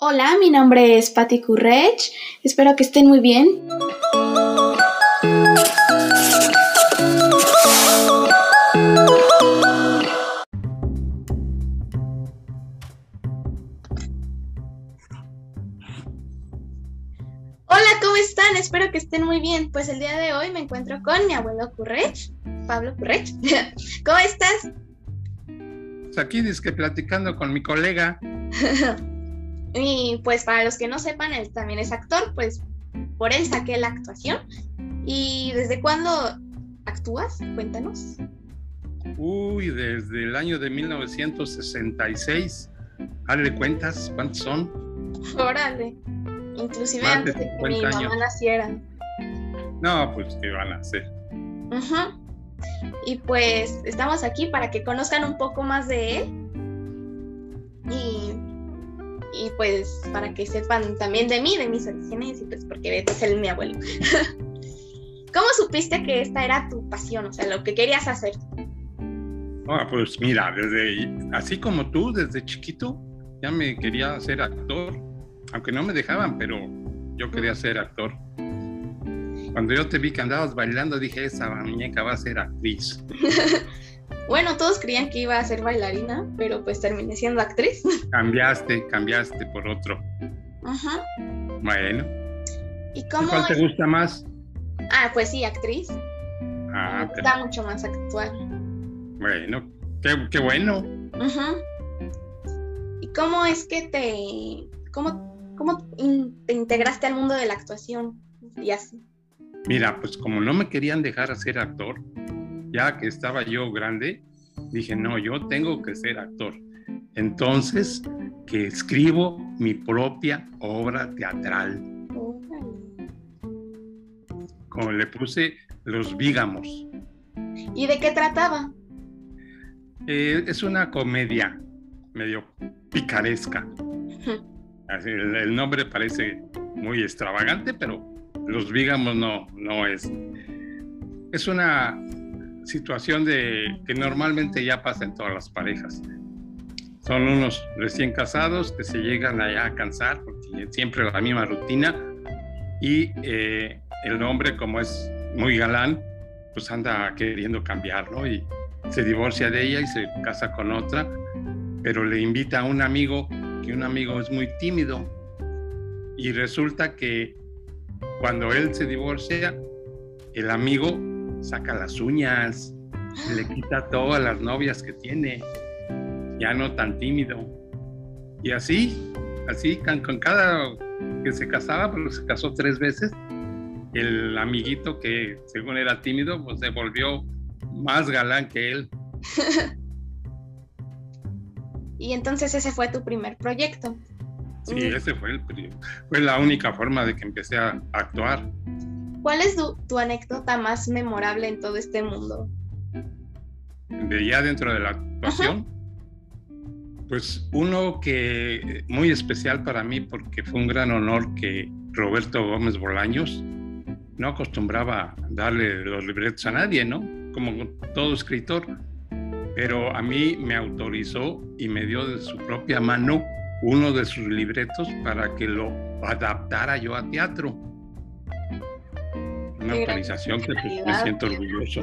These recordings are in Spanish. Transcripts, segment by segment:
Hola, mi nombre es Patti Currech. Espero que estén muy bien. Hola, ¿cómo están? Espero que estén muy bien. Pues el día de hoy me encuentro con mi abuelo Currech, Pablo Currech. ¿Cómo estás? Pues aquí que platicando con mi colega. Y pues para los que no sepan, él también es actor, pues por él saqué la actuación. ¿Y desde cuándo actúas? Cuéntanos. Uy, desde el año de 1966. Hazle cuentas, ¿cuántos son? Órale. Inclusive antes de que mi mamá naciera. No, pues ¿qué van a hacer? Y pues estamos aquí para que conozcan un poco más de él. Y y pues para que sepan también de mí, de mis orígenes, y pues porque es el mi abuelo. ¿Cómo supiste que esta era tu pasión, o sea, lo que querías hacer? Ah, pues mira, desde así como tú, desde chiquito, ya me quería ser actor, aunque no me dejaban, pero yo quería ser actor. Cuando yo te vi que andabas bailando, dije, esa muñeca va a ser actriz. Bueno, todos creían que iba a ser bailarina, pero pues terminé siendo actriz. Cambiaste, cambiaste por otro. Ajá. Bueno. ¿Y cómo ¿Cuál te gusta más? Ah, pues sí, actriz. Ah, Me gusta mucho más actual. Bueno, qué, bueno. Ajá. ¿Y cómo es que te... cómo, cómo te integraste al mundo de la actuación y así? Mira, pues como no me querían dejar hacer actor, ya que estaba yo grande, dije, no, yo tengo que ser actor. Entonces, que escribo mi propia obra teatral. Como le puse Los Vígamos. ¿Y de qué trataba? Eh, es una comedia medio picaresca. el, el, nombre parece muy extravagante, pero Los Vígamos no, no es. Es una situación de que normalmente ya pasa en todas las parejas. Son unos recién casados que se llegan allá a cansar porque siempre la misma rutina y eh, el hombre como es muy galán pues anda queriendo cambiar, ¿no? Y se divorcia de ella y se casa con otra, pero le invita a un amigo que un amigo es muy tímido y resulta que cuando él se divorcia, el amigo saca las uñas, le quita todas las novias que tiene, ya no tan tímido. Y así, así con, cada que se casaba, pero se casó tres veces, el amiguito que según era tímido, pues se volvió más galán que él. y entonces ese fue tu primer proyecto. Sí, ese fue, el, fue la única forma de que empecé a actuar. ¿Cuál es tu, anécdota más memorable en todo este mundo? De ya dentro de la actuación. Pues uno que muy especial para mí porque fue un gran honor que Roberto Gómez Bolaños no acostumbraba darle los libretos a nadie, ¿no? Como todo escritor. Pero a mí me autorizó y me dio de su propia mano uno de sus libretos para que lo adaptara yo a teatro una autorización que me siento orgulloso.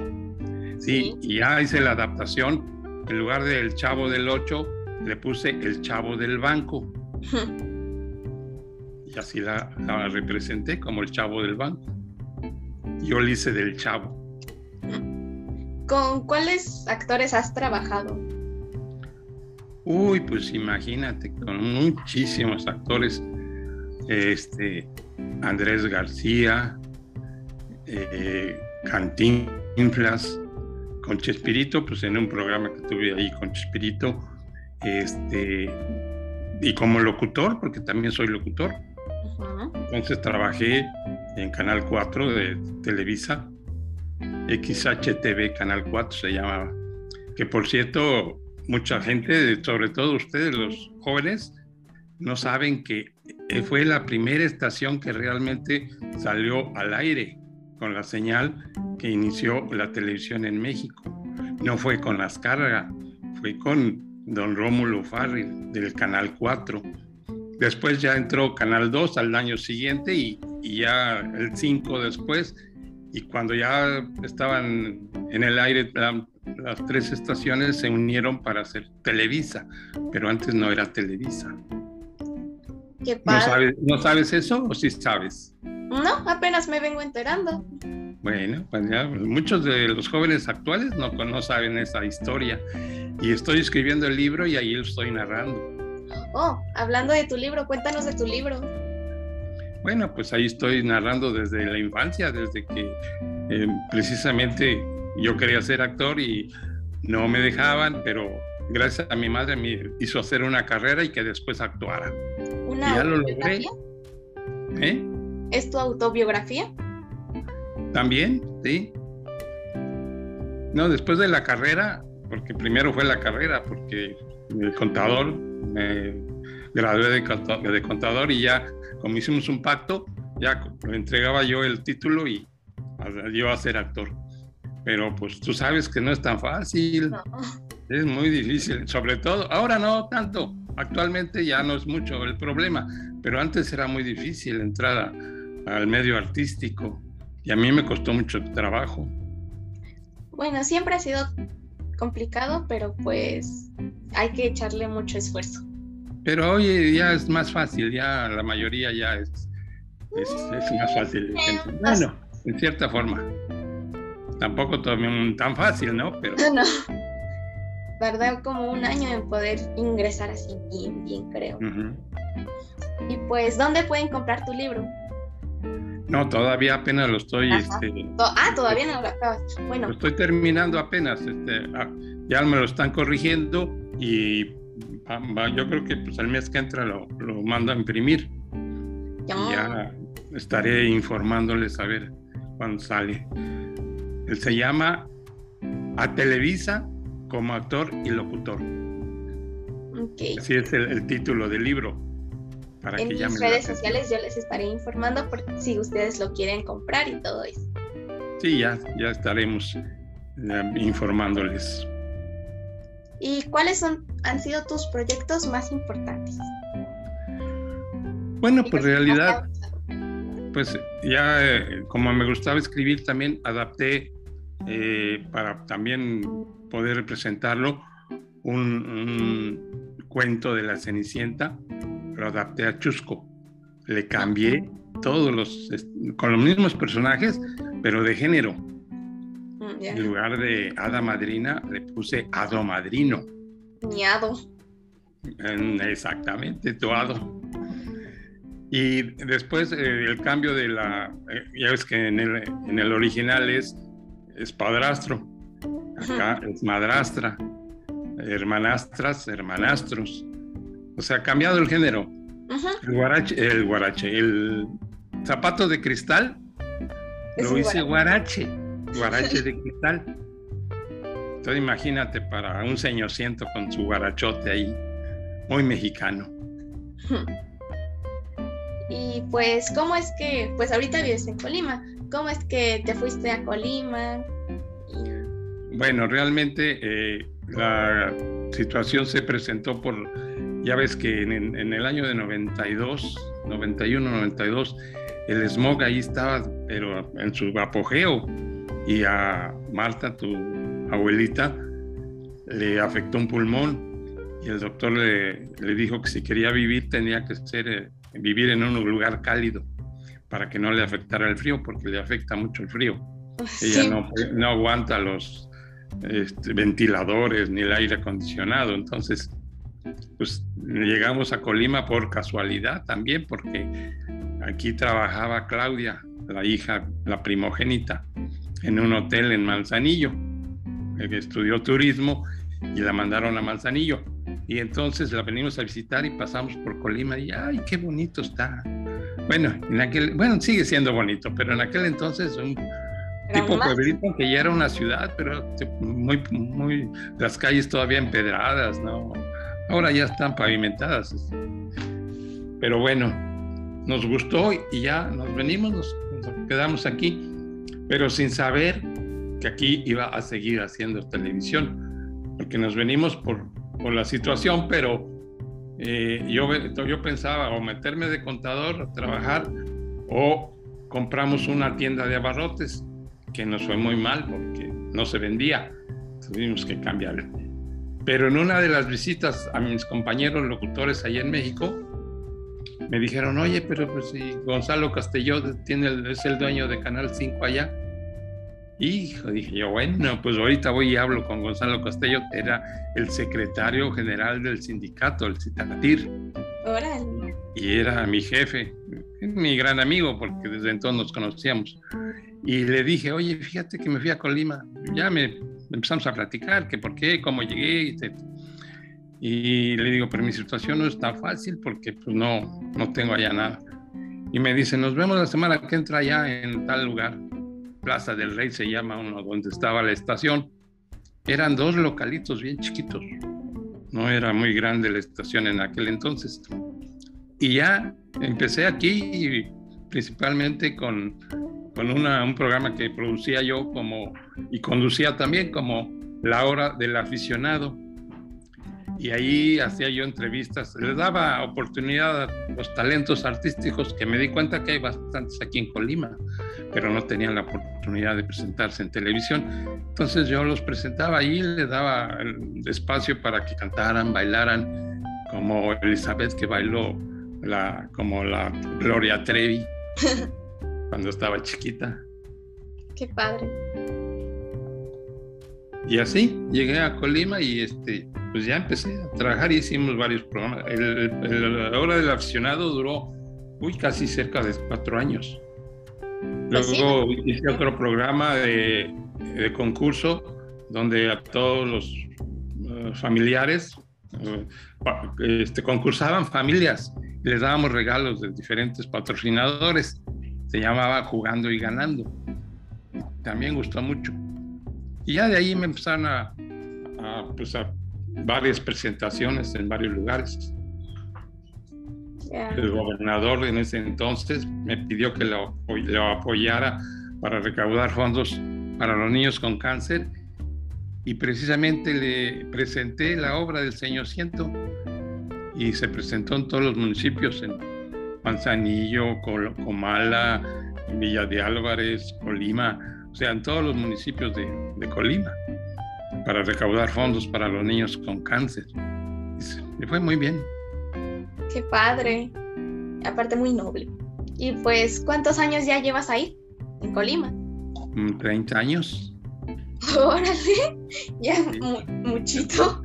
Sí, y ya hice la adaptación. En lugar del chavo del 8, le puse el chavo del banco. y así la, representé como el chavo del banco. Yo le hice del chavo. ¿Con cuáles actores has trabajado? Uy, pues imagínate, con muchísimos actores. Este, Andrés García, eh, Cantinflas, con Chespirito, pues en un programa que tuve ahí con Chespirito, este, y como locutor, porque también soy locutor. Entonces trabajé en Canal 4 de Televisa, XHTV Canal 4 se llamaba, que por cierto, mucha gente, sobre todo ustedes los jóvenes, no saben que fue la primera estación que realmente salió al aire con la señal que inició la televisión en México. No fue con las cargas, fue con don Rómulo Farri del Canal 4. después ya entró Canal 2 al año siguiente y, ya el 5 después. Y cuando ya estaban en el aire las tres estaciones se unieron para hacer Televisa, pero antes no era Televisa. ¿No sabes, ¿No sabes eso o sí sabes? No, apenas me vengo enterando. Bueno, pues ya muchos de los jóvenes actuales no, no saben esa historia. Y estoy escribiendo el libro y ahí lo estoy narrando. Oh, hablando de tu libro, cuéntanos de tu libro. Bueno, pues ahí estoy narrando desde la infancia, desde que eh, precisamente yo quería ser actor y no me dejaban, pero gracias a mi madre me hizo hacer una carrera y que después actuara. ¿Una ya lo logré. ¿Eh? ¿Es tu autobiografía? También, sí. No, después de la carrera, porque primero fue la carrera, porque el contador, me gradué de, de contador y ya, como hicimos un pacto, ya le entregaba yo el título y yo a ser actor. Pero pues tú sabes que no es tan fácil. Es muy difícil, sobre todo, ahora no tanto, actualmente ya no es mucho el problema, pero antes era muy difícil entrar al medio artístico y a mí me costó mucho trabajo. Bueno, siempre ha sido complicado, pero pues hay que echarle mucho esfuerzo. Pero hoy ya es más fácil, ya la mayoría ya es, es, más fácil. Bueno, en cierta forma. Tampoco tan fácil, ¿no? Pero... No. Tardó como un año en poder ingresar así bien, bien, creo. Y pues, ¿dónde pueden comprar tu libro? No, todavía apenas lo estoy. Este, ah, todavía no lo acabas. Bueno. Lo estoy terminando apenas. Este, ah, ya me lo están corrigiendo y yo creo que pues, el mes que entra lo, lo mando a imprimir. Ya. ya estaré informándoles a ver cuándo sale. Él se llama A Televisa como actor y locutor. Okay. Así es el título del libro en mis redes sociales yo les estaré informando por si ustedes lo quieren comprar y todo eso. Sí, ya, ya estaremos informándoles. ¿Y cuáles son, han sido tus proyectos más importantes? Bueno, pues realidad, pues ya eh, como me gustaba escribir también adapté eh, para también poder representarlo un cuento de la Cenicienta lo adapté a Chusco. Le cambié todos los, con los mismos personajes, pero de género. Mm, en lugar de hada madrina, le puse hado madrino. Niado. Exactamente, tu hado. Y después eh, el cambio de la, eh, ya ves que en el, en el original es, es padrastro, acá es madrastra, hermanastras, hermanastros. O sea, ha cambiado el género. El guarache, el guarache, el zapato de cristal lo hice guarache, guarache de cristal. Entonces imagínate para un señorciento con su guarachote ahí, muy mexicano. Y pues, ¿cómo es que, pues ahorita vives en Colima, ¿cómo es que te fuiste a Colima? Bueno, realmente eh, la situación se presentó por ya ves que en, el año de 92, 91, 92, el smog ahí estaba, pero en su apogeo. Y a Marta, tu abuelita, le afectó un pulmón y el doctor le, dijo que si quería vivir tenía que ser, eh, vivir en un lugar cálido para que no le afectara el frío, porque le afecta mucho el frío. Ella no, no, aguanta los este, ventiladores ni el aire acondicionado, entonces pues llegamos a Colima por casualidad también, porque aquí trabajaba Claudia, la hija, la primogénita, en un hotel en Manzanillo, que estudió turismo y la mandaron a Manzanillo. Y entonces la venimos a visitar y pasamos por Colima y ¡ay, qué bonito está! Bueno, en aquel, bueno, sigue siendo bonito, pero en aquel entonces un tipo pueblito que ya era una ciudad, pero muy, muy, las calles todavía empedradas, ¿no? Ahora ya están pavimentadas. Pero bueno, nos gustó y ya nos venimos, nos, quedamos aquí, pero sin saber que aquí iba a seguir haciendo televisión, porque nos venimos por, por la situación, pero eh, yo, yo pensaba o meterme de contador, trabajar, o compramos una tienda de abarrotes, que nos fue muy mal porque no se vendía. Tuvimos que cambiar. Pero en una de las visitas a mis compañeros locutores allá en México, me dijeron, oye, pero pues si Gonzalo Castelló tiene es el dueño de Canal 5 allá. Hijo, dije yo, bueno, pues ahorita voy y hablo con Gonzalo Castelló, que era el secretario general del sindicato, el Citatir. Y era mi jefe, mi gran amigo, porque desde entonces nos conocíamos. Y le dije, oye, fíjate que me fui a Colima. Ya me empezamos a platicar, que por qué, cómo llegué. Y, le digo, pero mi situación no está fácil porque pues no, no tengo allá nada. Y me dice, nos vemos la semana que entra allá en tal lugar. Plaza del Rey se llama uno donde estaba la estación. Eran dos localitos bien chiquitos. No era muy grande la estación en aquel entonces. Y ya empecé aquí principalmente con, con un programa que producía yo como y conducía también como La Hora del Aficionado y ahí hacía yo entrevistas, le daba oportunidad a los talentos artísticos que me di cuenta que hay bastantes aquí en Colima, pero no tenían la oportunidad de presentarse en televisión. Entonces yo los presentaba ahí, le daba el espacio para que cantaran, bailaran, como Elizabeth que bailó la, como la Gloria Trevi cuando estaba chiquita. Qué padre. Y así llegué a Colima y este pues ya empecé a trabajar y hicimos varios programas. la hora del aficionado duró uy, casi cerca de cuatro años. Pues Luego hice otro programa de, concurso donde a todos los eh, familiares este, concursaban familias y les dábamos regalos de diferentes patrocinadores. Se llamaba Jugando y Ganando. También gustó mucho. Y ya de ahí me empezaron a, a, pues a varias presentaciones en varios lugares. El gobernador en ese entonces me pidió que lo, lo, apoyara para recaudar fondos para los niños con cáncer y precisamente le presenté la obra del Señor Ciento y se presentó en todos los municipios, en Manzanillo, Comala, Villa de Álvarez, Colima, o sea, en todos los municipios de, de Colima para recaudar fondos para los niños con cáncer. Y fue muy bien. Qué padre. Aparte muy noble. Y pues, ¿cuántos años ya llevas ahí, en Colima? 30 mm, años. Órale, ya muchito.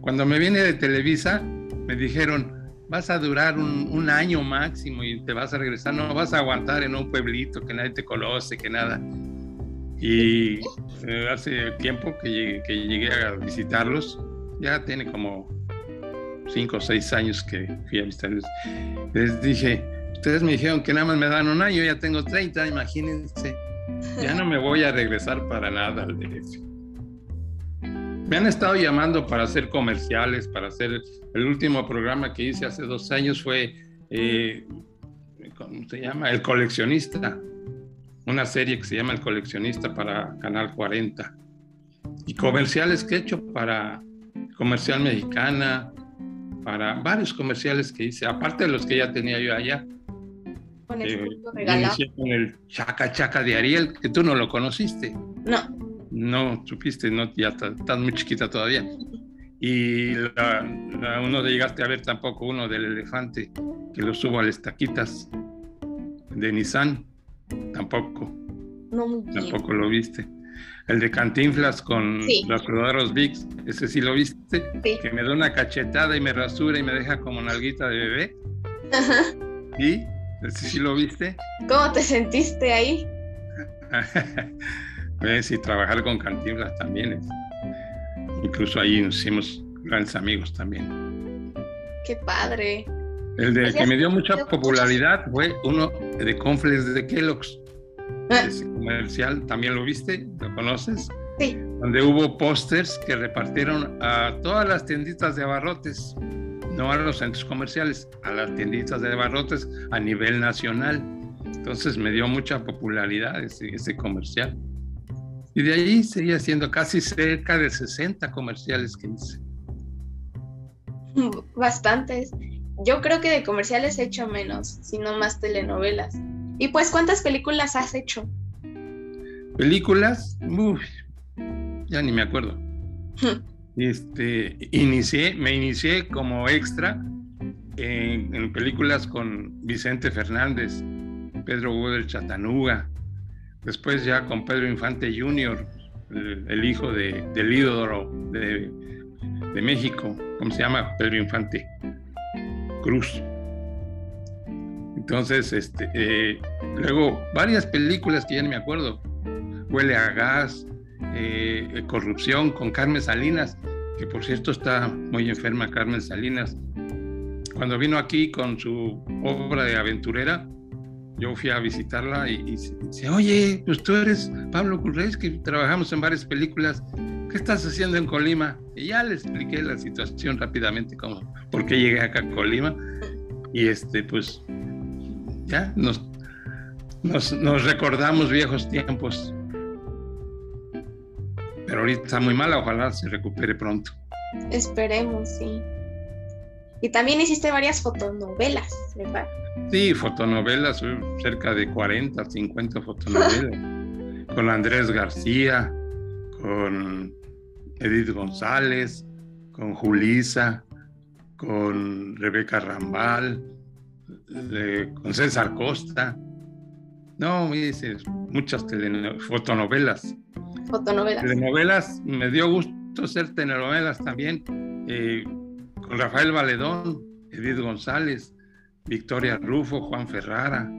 Cuando me vine de Televisa, me dijeron, vas a durar un, año máximo y te vas a regresar, no vas a aguantar en un pueblito que nadie te conoce, que nada. Y eh, hace tiempo que llegué, a visitarlos, ya tiene como cinco o seis años que fui a visitarlos. Les dije, ustedes me dijeron que nada más me dan un año, ya tengo 30, imagínense. Ya no me voy a regresar para nada al DF. Me han estado llamando para hacer comerciales, para hacer el último programa que hice hace dos años fue, eh, ¿cómo se llama? El coleccionista una serie que se llama El coleccionista para Canal 40 y comerciales que he hecho para Comercial Mexicana, para varios comerciales que hice, aparte de los que ya tenía yo allá. Con el, eh, con el Chaca Chaca de Ariel, que tú no lo conociste. No. No, supiste, no, ya estás muy chiquita todavía. Y uno de llegaste a ver tampoco uno del elefante, que lo subo a las taquitas de Nissan. Tampoco. No muy bien. Tampoco lo viste. El de Cantinflas con los corderos VIX, ese sí lo viste. Que me da una cachetada y me rasura y me deja como nalguita de bebé. Ajá. ¿Y? ¿Ese sí lo viste? ¿Cómo te sentiste ahí? sí, trabajar con Cantinflas también es. Incluso ahí nos hicimos grandes amigos también. Qué padre. El de que me dio mucha popularidad fue uno de Confles de Kellogg's. Ah. Ese comercial, ¿también lo viste? ¿Lo conoces? Sí. Donde hubo pósters que repartieron a todas las tienditas de abarrotes, no a los centros comerciales, a las tienditas de abarrotes a nivel nacional. Entonces me dio mucha popularidad ese, ese comercial. Y de ahí seguía haciendo casi cerca de 60 comerciales que hice. Bastantes. Yo creo que de comerciales he hecho menos, sino más telenovelas. Y pues, ¿cuántas películas has hecho? Películas, Uf, ya ni me acuerdo. este, inicié, me inicié como extra en, películas con Vicente Fernández, Pedro del Chatanuga, después ya con Pedro Infante Jr., el, hijo de, del ídolo de, de, México, ¿cómo se llama? Pedro Infante Cruz. Entonces, este, eh, luego varias películas que ya no me acuerdo, Huele a gas, eh, Corrupción con Carmen Salinas, que por cierto está muy enferma Carmen Salinas, cuando vino aquí con su obra de aventurera, yo fui a visitarla y, dice, oye, pues tú eres Pablo Currés, que trabajamos en varias películas, ¿qué estás haciendo en Colima? Y ya le expliqué la situación rápidamente, como por qué llegué acá a Colima. Y este, pues, ya nos recordamos viejos tiempos. Pero ahorita está muy mala, ojalá se recupere pronto. Esperemos, sí. Y también hiciste varias fotonovelas, ¿verdad? Sí, fotonovelas, cerca de 40, 50 fotonovelas. con Andrés García, con Edith González, con Julisa, con Rebeca Rambal, con César Costa. No, muchas fotonovelas. Fotonovelas. Telenovelas, me dio gusto hacer telenovelas también. Eh, con Rafael Valedón, Edith González, Victoria Rufo, Juan Ferrara.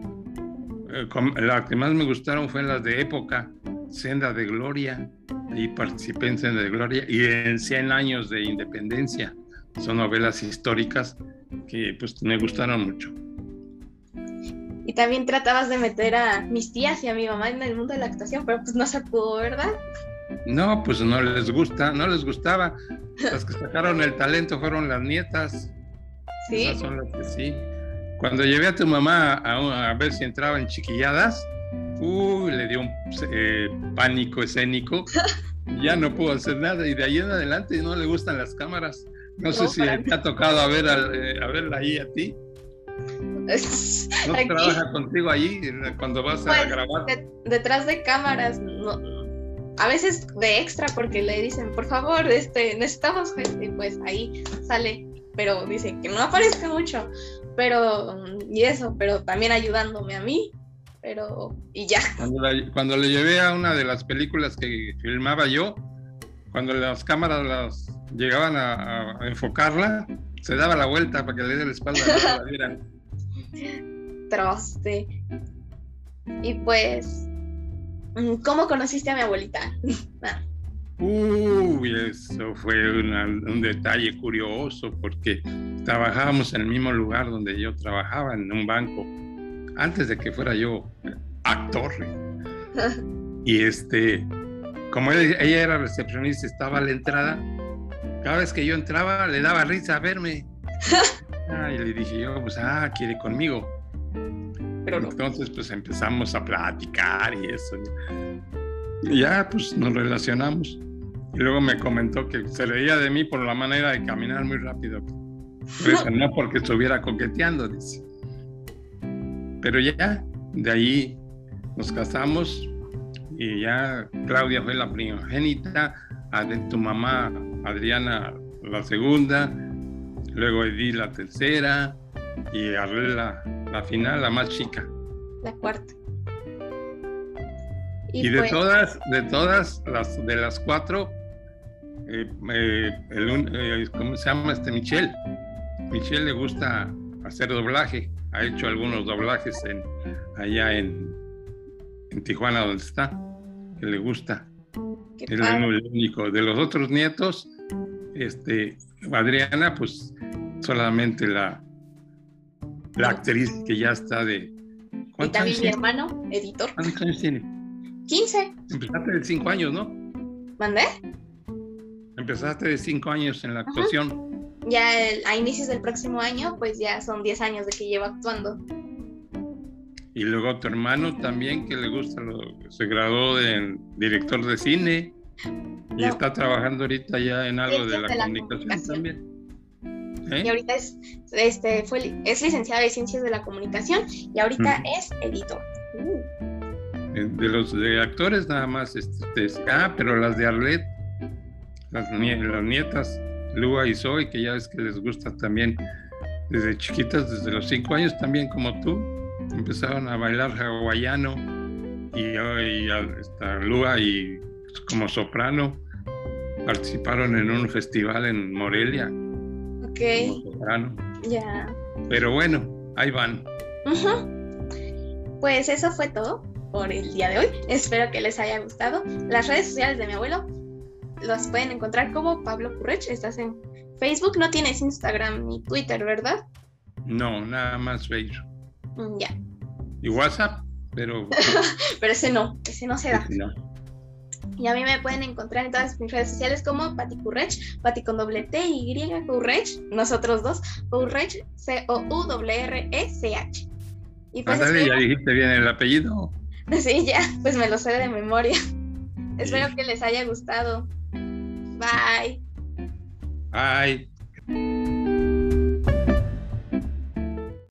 Eh, la que más me gustaron fue las de época, Senda de Gloria, ahí participé en Senda de Gloria, y en 100 años de independencia. Son novelas históricas que pues me gustaron mucho. Y también tratabas de meter a mis tías y a mi mamá en el mundo de la actuación, pero pues no se pudo, ¿verdad? No, pues no les gusta, no les gustaba. Las que sacaron el talento fueron las nietas. Sí. Esas son las que sí. Cuando llevé a tu mamá a, ver si entraba en chiquilladas, uy, le dio un eh, pánico escénico. ya no pudo hacer nada. Y de ahí en adelante no le gustan las cámaras. No, sé si te ha tocado a, ver, eh, a, verla ahí a ti. ¿No trabaja contigo ahí cuando vas a grabar? detrás de cámaras, no, a veces de extra porque le dicen, por favor, este, necesitamos gente, y pues ahí sale, pero dice que no aparezca mucho, pero, y eso, pero también ayudándome a mí, pero, y ya. Cuando, le llevé a una de las películas que filmaba yo, cuando las cámaras las llegaban a, enfocarla, se daba la vuelta para que le dé la espalda a la vieran. Troste. Y pues, Mm, ¿Cómo conociste a mi abuelita? Ah. Uy, eso fue un detalle curioso porque trabajábamos en el mismo lugar donde yo trabajaba, en un banco, antes de que fuera yo actor. y este, como ella, era recepcionista, estaba a la entrada, cada vez que yo entraba le daba risa a verme. y le dije yo, pues, ah, quiere conmigo. Entonces, pues empezamos a platicar y eso. Y ya, pues nos relacionamos. Y luego me comentó que se reía de mí por la manera de caminar muy rápido. no porque estuviera coqueteando, dice. Pero ya, de ahí nos casamos y ya Claudia fue la primogénita, tu mamá Adriana la segunda, luego Edith la tercera y Arlela la final, la más chica. La cuarta. Y, de todas, de todas las de las cuatro, eh, eh, eh, ¿cómo se llama este Michelle? Michelle le gusta hacer doblaje, ha hecho algunos doblajes en, allá en, en Tijuana donde está, que le gusta. es el único. De los otros nietos, este, Adriana, pues solamente la, la actriz que ya está de... Y también mi hermano, editor. ¿Cuántos años tiene? 15. Empezaste de 5 años, ¿no? ¿Mandé? Empezaste de 5 años en la actuación. Ya a inicios del próximo año, pues ya son 10 años de que llevo actuando. Y luego tu hermano también, que le gusta, lo, se graduó de director de cine y está trabajando ahorita ya en algo de la, comunicación, también. Y ahorita es, este, fue, es licenciada de Ciencias de la Comunicación y ahorita es editor. Uh. De los de actores nada más. Este, ah, pero las de Arlet, las, las nietas, Lua y Zoe, que ya es que les gusta también desde chiquitas, desde los cinco años también como tú, empezaron a bailar hawaiano y, y hasta Lua y como soprano participaron en un festival en Morelia. Ok. Ya. Pero bueno, ahí van. Pues eso fue todo por el día de hoy. Espero que les haya gustado. Las redes sociales de mi abuelo los pueden encontrar como Pablo Currech. Estás en Facebook, no tienes Instagram ni Twitter, ¿verdad? No, nada más Facebook. Mm, ya. Y WhatsApp, pero. pero ese no, ese no se da. No. Y a mí me pueden encontrar en todas mis redes sociales como Pati Currech, Pati con doble T y Currech, nosotros dos, Currech, C-O-U-R-E-C-H. Y pues ya dijiste bien el apellido. Sí, ya, pues me lo sé de memoria. Espero que les haya gustado. Bye. Bye.